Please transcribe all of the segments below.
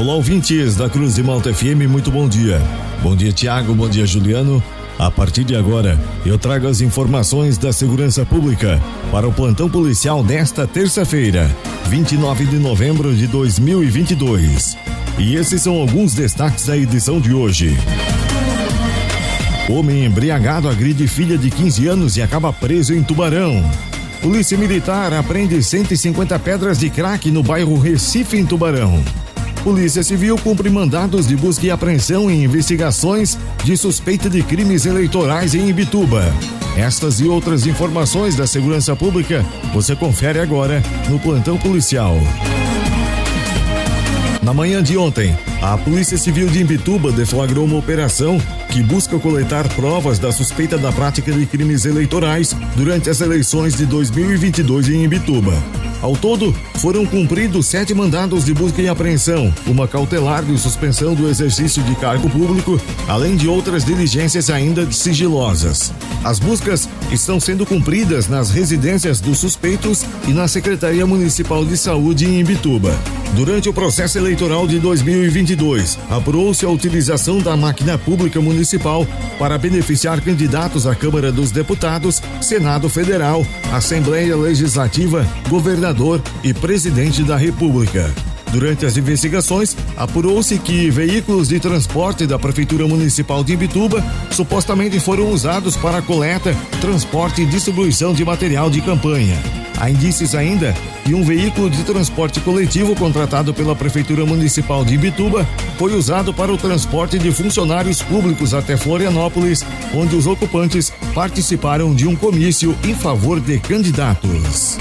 Olá, ouvintes da Cruz de Malta FM, muito bom dia. Bom dia, Tiago, bom dia, Juliano. A partir de agora, eu trago as informações da segurança pública para o plantão policial desta terça-feira, 29 de novembro de 2022. E esses são alguns destaques da edição de hoje. Homem embriagado agride filha de 15 anos e acaba preso em Tubarão. Polícia Militar apreende 150 pedras de crack no bairro Recife, em Tubarão. Polícia Civil cumpre mandados de busca e apreensão em investigações de suspeita de crimes eleitorais em Ibituba. Estas e outras informações da segurança pública você confere agora no plantão policial. Na manhã de ontem, a Polícia Civil de Imbituba deflagrou uma operação que busca coletar provas da suspeita da prática de crimes eleitorais durante as eleições de 2022 em Imbituba. Ao todo, foram cumpridos sete mandados de busca e apreensão, uma cautelar de suspensão do exercício de cargo público, além de outras diligências ainda sigilosas. As buscas estão sendo cumpridas nas residências dos suspeitos e na Secretaria Municipal de Saúde em Imbituba. Durante o processo eleitoral de 2022, apurou-se a utilização da máquina pública municipal para beneficiar candidatos à Câmara dos Deputados, Senado Federal, Assembleia Legislativa, Governador e Presidente da República. Durante as investigações, apurou-se que veículos de transporte da Prefeitura Municipal de Ibituba supostamente foram usados para coleta, transporte e distribuição de material de campanha. Há indícios ainda que um veículo de transporte coletivo contratado pela Prefeitura Municipal de Ibituba foi usado para o transporte de funcionários públicos até Florianópolis, onde os ocupantes participaram de um comício em favor de candidatos.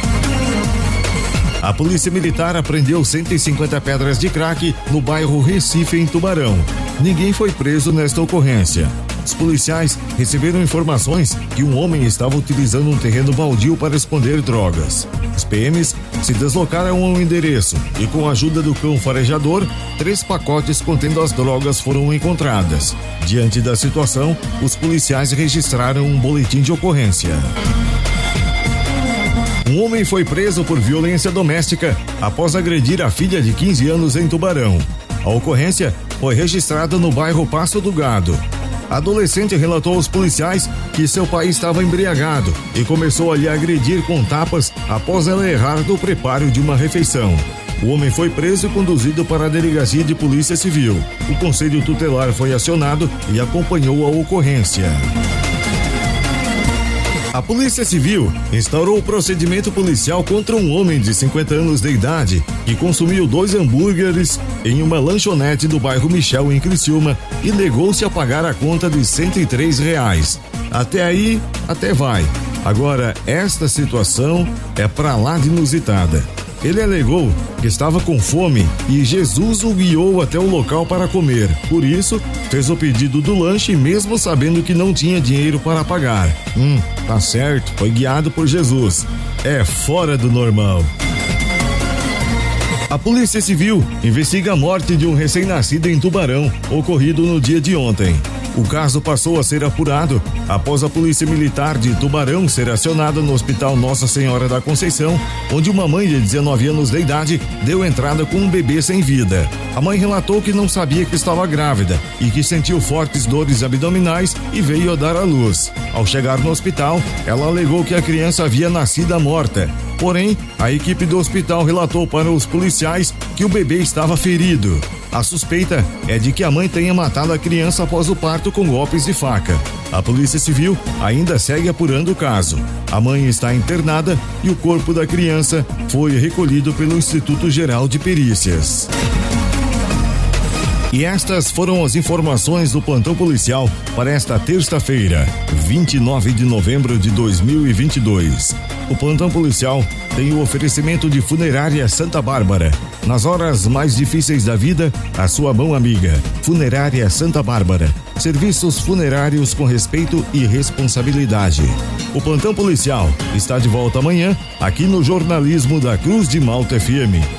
A Polícia Militar apreendeu 150 pedras de crack no bairro Recife, em Tubarão. Ninguém foi preso nesta ocorrência. Os policiais receberam informações que um homem estava utilizando um terreno baldio para esconder drogas. Os PMs se deslocaram ao endereço e, com a ajuda do cão farejador, três pacotes contendo as drogas foram encontradas. Diante da situação, os policiais registraram um boletim de ocorrência. Um homem foi preso por violência doméstica após agredir a filha de 15 anos em Tubarão. A ocorrência foi registrada no bairro Passo do Gado. A adolescente relatou aos policiais que seu pai estava embriagado e começou a lhe agredir com tapas após ela errar do preparo de uma refeição. O homem foi preso e conduzido para a delegacia de polícia civil. O conselho tutelar foi acionado e acompanhou a ocorrência. A Polícia Civil instaurou o procedimento policial contra um homem de 50 anos de idade que consumiu dois hambúrgueres em uma lanchonete do bairro Michel, em Criciúma, e negou-se a pagar a conta de 103 reais. Até aí, até vai. Agora, esta situação é pra lá de inusitada. Ele alegou que estava com fome e Jesus o guiou até o local para comer. Por isso, fez o pedido do lanche mesmo sabendo que não tinha dinheiro para pagar. Hum, tá certo, foi guiado por Jesus. É fora do normal. A Polícia Civil investiga a morte de um recém-nascido em Tubarão, ocorrido no dia de ontem. O caso passou a ser apurado após a Polícia Militar de Tubarão ser acionada no Hospital Nossa Senhora da Conceição, onde uma mãe de 19 anos de idade deu entrada com um bebê sem vida. A mãe relatou que não sabia que estava grávida e que sentiu fortes dores abdominais e veio a dar à luz. Ao chegar no hospital, ela alegou que a criança havia nascido morta. Porém, a equipe do hospital relatou para os policiais que o bebê estava ferido. A suspeita é de que a mãe tenha matado a criança após o parto com golpes de faca. A Polícia Civil ainda segue apurando o caso. A mãe está internada e o corpo da criança foi recolhido pelo Instituto Geral de Perícias. E estas foram as informações do plantão policial para esta terça-feira, 29 de novembro de 2022. O plantão policial tem o oferecimento de Funerária Santa Bárbara. Nas horas mais difíceis da vida, a sua mão amiga. Funerária Santa Bárbara. Serviços funerários com respeito e responsabilidade. O plantão policial está de volta amanhã aqui no jornalismo da Cruz de Malta FM.